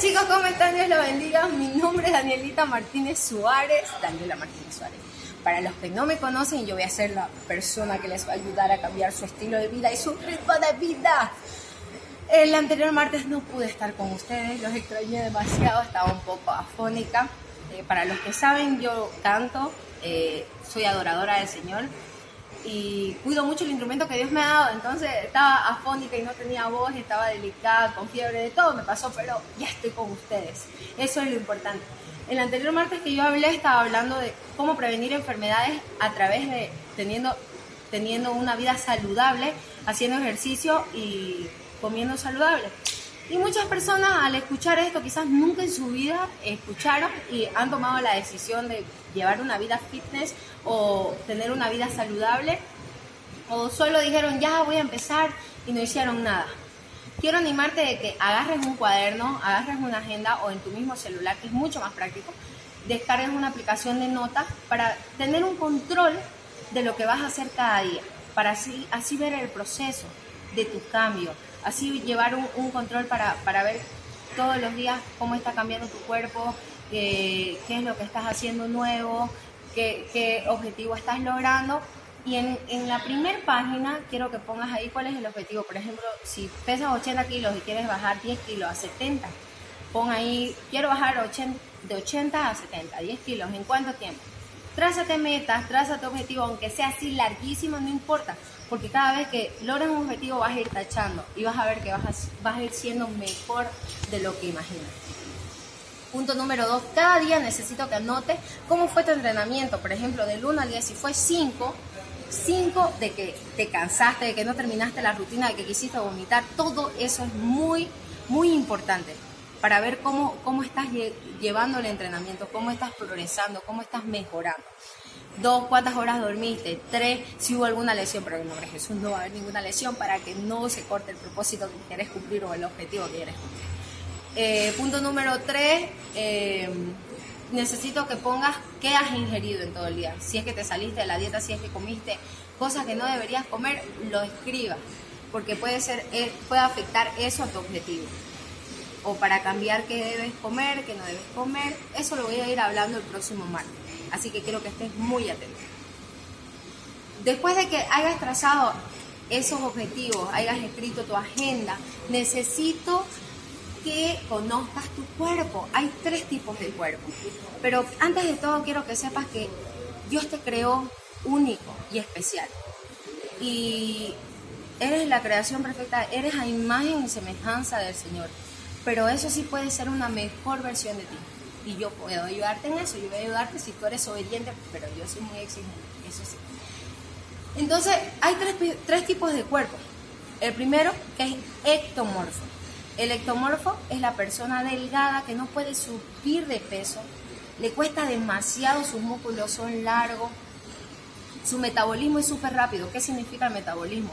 Chicos, ¿cómo están? Dios los bendiga. Mi nombre es Danielita Martínez Suárez. Daniela Martínez Suárez. Para los que no me conocen, yo voy a ser la persona que les va a ayudar a cambiar su estilo de vida y su ritmo de vida. El anterior martes no pude estar con ustedes, los extrañé demasiado, estaba un poco afónica. Eh, para los que saben, yo canto, eh, soy adoradora del Señor y cuido mucho el instrumento que Dios me ha dado. Entonces estaba afónica y no tenía voz, y estaba delicada, con fiebre, de todo me pasó, pero ya estoy con ustedes. Eso es lo importante. El anterior martes que yo hablé estaba hablando de cómo prevenir enfermedades a través de teniendo, teniendo una vida saludable, haciendo ejercicio y comiendo saludable. Y muchas personas al escuchar esto quizás nunca en su vida escucharon y han tomado la decisión de llevar una vida fitness o tener una vida saludable o solo dijeron ya voy a empezar y no hicieron nada. Quiero animarte de que agarres un cuaderno, agarres una agenda o en tu mismo celular, que es mucho más práctico, descargues una aplicación de notas para tener un control de lo que vas a hacer cada día, para así, así ver el proceso de tu cambio, así llevar un, control para, ver todos los días cómo está cambiando tu cuerpo, qué es lo que estás haciendo nuevo, qué, qué objetivo estás logrando. Y en, en la primera página quiero que pongas ahí cuál es el objetivo. Por ejemplo, si pesas 80 kilos y quieres bajar 10 kilos a 70, pon ahí, quiero bajar 80, de 80 a 70, 10 kilos. ¿En cuánto tiempo? Trázate metas, trázate objetivo, aunque sea así larguísimo, no importa, porque cada vez que logres un objetivo vas a ir tachando y vas a ver que vas a, vas a ir siendo mejor de lo que imaginas. Punto número dos, cada día necesito que anotes cómo fue tu entrenamiento, por ejemplo, del 1 al 10, si fue 5, 5 de que te cansaste, de que no terminaste la rutina, de que quisiste vomitar, todo eso es muy, muy importante para ver cómo, cómo estás llevando el entrenamiento, cómo estás progresando, cómo estás mejorando. Dos, cuántas horas dormiste. Tres, si hubo alguna lesión, pero en el nombre de Jesús no va a haber ninguna lesión para que no se corte el propósito que quieres cumplir o el objetivo que quieres cumplir. Eh, punto número tres, eh, necesito que pongas qué has ingerido en todo el día. Si es que te saliste de la dieta, si es que comiste cosas que no deberías comer, lo escribas, porque puede, ser, eh, puede afectar eso a tu objetivo o para cambiar qué debes comer, qué no debes comer. Eso lo voy a ir hablando el próximo martes. Así que quiero que estés muy atento. Después de que hayas trazado esos objetivos, hayas escrito tu agenda, necesito que conozcas tu cuerpo. Hay tres tipos de cuerpo. Pero antes de todo quiero que sepas que Dios te creó único y especial. Y eres la creación perfecta, eres a imagen y semejanza del Señor pero eso sí puede ser una mejor versión de ti. Y yo puedo ayudarte en eso, yo voy a ayudarte si tú eres obediente, pero yo soy muy exigente, eso sí. Entonces, hay tres, tres tipos de cuerpo. El primero, que es ectomorfo. El ectomorfo es la persona delgada que no puede subir de peso, le cuesta demasiado, sus músculos son largos, su metabolismo es súper rápido. ¿Qué significa el metabolismo?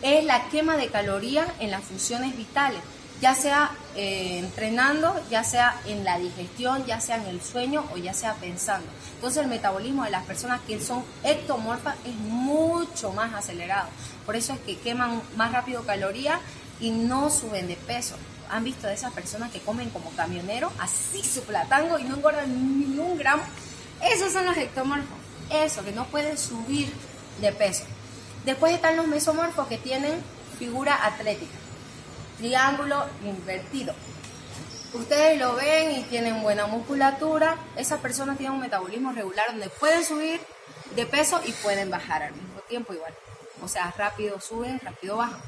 Es la quema de calorías en las funciones vitales ya sea eh, entrenando, ya sea en la digestión, ya sea en el sueño o ya sea pensando. Entonces el metabolismo de las personas que son ectomorfas es mucho más acelerado. Por eso es que queman más rápido calorías y no suben de peso. ¿Han visto de esas personas que comen como camioneros, así su platango y no engordan ni un gramo? Esos son los ectomorfos. Eso, que no pueden subir de peso. Después están los mesomorfos que tienen figura atlética triángulo invertido. Ustedes lo ven y tienen buena musculatura. Esas personas tienen un metabolismo regular donde pueden subir de peso y pueden bajar al mismo tiempo igual. O sea, rápido suben, rápido bajan.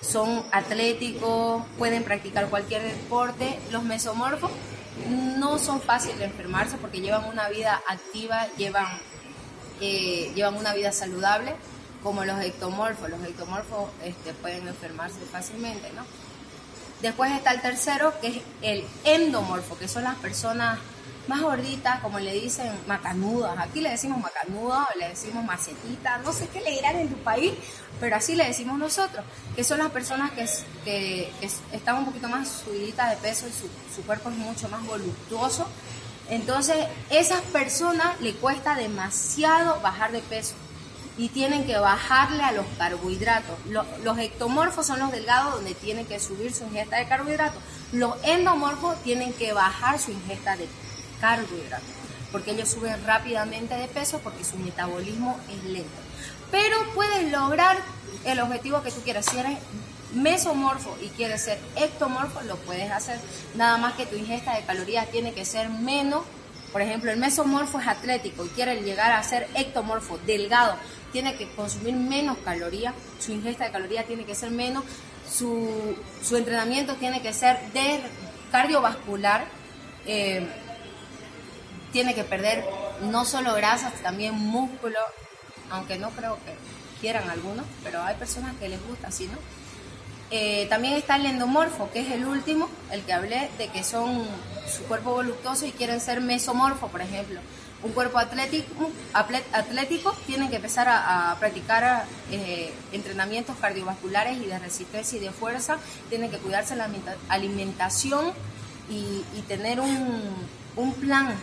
Son atléticos, pueden practicar cualquier deporte. Los mesomorfos no son fáciles de enfermarse porque llevan una vida activa, llevan, eh, llevan una vida saludable como los ectomorfos. Los ectomorfos este, pueden enfermarse fácilmente, ¿no? Después está el tercero, que es el endomorfo, que son las personas más gorditas, como le dicen, macanudas. Aquí le decimos macanudas, le decimos macetita, no sé qué le dirán en tu país, pero así le decimos nosotros, que son las personas que, que, están un poquito más subiditas de peso y su, su cuerpo es mucho más voluptuoso. Entonces, esas personas le cuesta demasiado bajar de peso y tienen que bajarle a los carbohidratos. Los, ectomorfos son los delgados donde tienen que subir su ingesta de carbohidratos. Los endomorfos tienen que bajar su ingesta de carbohidratos porque ellos suben rápidamente de peso porque su metabolismo es lento. Pero puedes lograr el objetivo que tú quieras. Si eres mesomorfo y quieres ser ectomorfo, lo puedes hacer. Nada más que tu ingesta de calorías tiene que ser menos. Por ejemplo, el mesomorfo es atlético y quiere llegar a ser ectomorfo, delgado, tiene que consumir menos calorías, su ingesta de calorías tiene que ser menos, su, entrenamiento tiene que ser de cardiovascular, eh, tiene que perder no solo grasas, también músculo, aunque no creo que quieran algunos, pero hay personas que les gusta así, ¿no? Eh, también está el endomorfo, que es el último, el que hablé de que son su cuerpo voluptuoso y quieren ser mesomorfo, por ejemplo. Un cuerpo atlético, atlético tienen que empezar a, practicar eh, entrenamientos cardiovasculares y de resistencia y de fuerza, tienen que cuidarse la alimentación y, tener un, plan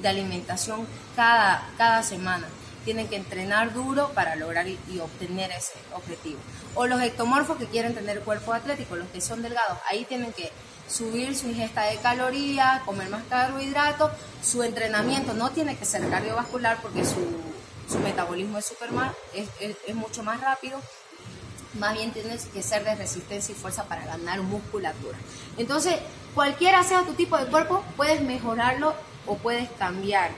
de alimentación cada, cada semana. Tienen que entrenar duro para lograr y, obtener ese objetivo. O los ectomorfos que quieren tener cuerpo atlético, los que son delgados, ahí tienen que subir su ingesta de calorías, comer más carbohidratos, su entrenamiento no tiene que ser cardiovascular porque su, metabolismo es, super más, es, es, mucho más rápido, más bien tiene que ser de resistencia y fuerza para ganar musculatura. Entonces, cualquiera sea tu tipo de cuerpo, puedes mejorarlo o puedes cambiar.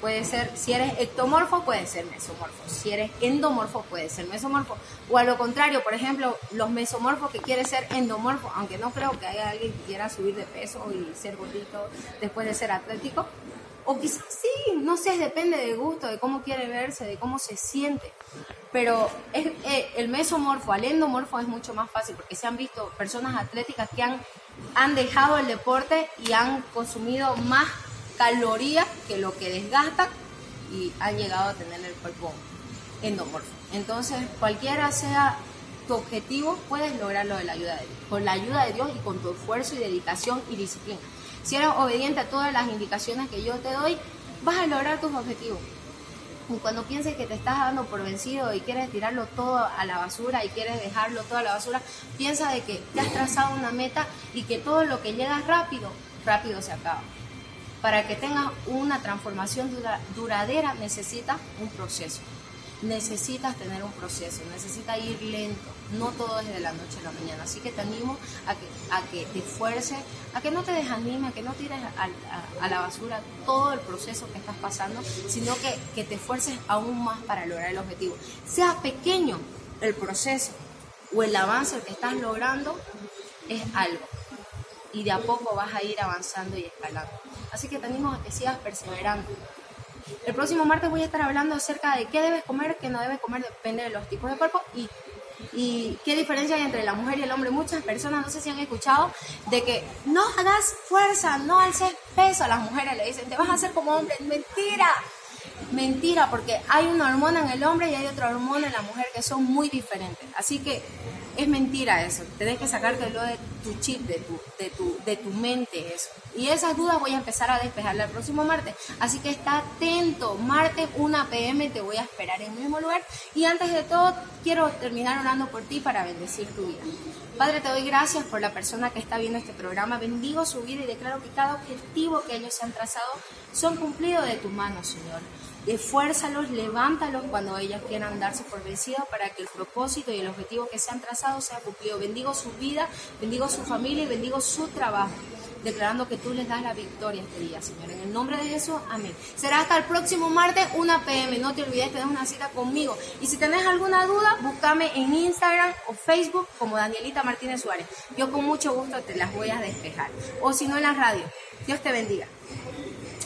Puede ser, si eres ectomorfo, puede ser mesomorfo. Si eres endomorfo, puede ser mesomorfo. O a lo contrario, por ejemplo, los mesomorfos que quieren ser endomorfo, aunque no creo que haya alguien que quiera subir de peso y ser gordito después de ser atlético. O quizás sí, no sé, depende del gusto, de cómo quiere verse, de cómo se siente. Pero es, eh, el mesomorfo al endomorfo es mucho más fácil porque se han visto personas atléticas que han, han dejado el deporte y han consumido más calorías que lo que desgastan y han llegado a tener el cuerpo endomorfo. Entonces, cualquiera sea tu objetivo, puedes lograrlo de la ayuda de Dios, con la ayuda de Dios y con tu esfuerzo y dedicación y disciplina. Si eres obediente a todas las indicaciones que yo te doy, vas a lograr tus objetivos. Y cuando pienses que te estás dando por vencido y quieres tirarlo todo a la basura y quieres dejarlo todo a la basura, piensa de que te has trazado una meta y que todo lo que llega rápido, rápido se acaba para que tengas una transformación duradera necesitas un proceso. Necesitas tener un proceso, necesitas ir lento, no todo es de la noche a la mañana. Así que te animo a que, a que te esfuerces, a que no te desanime, a que no tires a, la basura todo el proceso que estás pasando, sino que, que te esfuerces aún más para lograr el objetivo. Sea pequeño el proceso o el avance que estás logrando, es algo. Y de a poco vas a ir avanzando y escalando. Así que te animo a que sigas perseverando. El próximo martes voy a estar hablando acerca de qué debes comer, qué no debes comer, depende de los tipos de cuerpo y, y qué diferencia hay entre la mujer y el hombre. Muchas personas, no sé si han escuchado, de que no hagas fuerza, no alces peso. A las mujeres le dicen, te vas a hacer como hombre. Mentira, mentira, porque hay una hormona en el hombre y hay otra hormona en la mujer que son muy diferentes. Así que es mentira eso. Tienes que sacártelo de tu chip, de tu, de tu, de tu mente eso. Y esas dudas voy a empezar a despejarla el próximo martes. Así que está atento. Martes 1 pm te voy a esperar en el mismo lugar. Y antes de todo, quiero terminar orando por ti para bendecir tu vida. Padre, te doy gracias por la persona que está viendo este programa. Bendigo su vida y declaro que cada objetivo que ellos se han trazado son cumplidos de tu mano, Señor esfuérzalos, levántalos cuando ellos quieran darse por vencidos para que el propósito y el objetivo que se han trazado sea cumplido. Bendigo su vida, bendigo su familia y bendigo su trabajo, declarando que tú les das la victoria este día, Señor. En el nombre de Jesús, amén. Será hasta el próximo martes, 1 pm. No te olvides, tenés una cita conmigo. Y si tenés alguna duda, búscame en Instagram o Facebook como Danielita Martínez Suárez. Yo con mucho gusto te las voy a despejar. O si no en la radio. Dios te bendiga.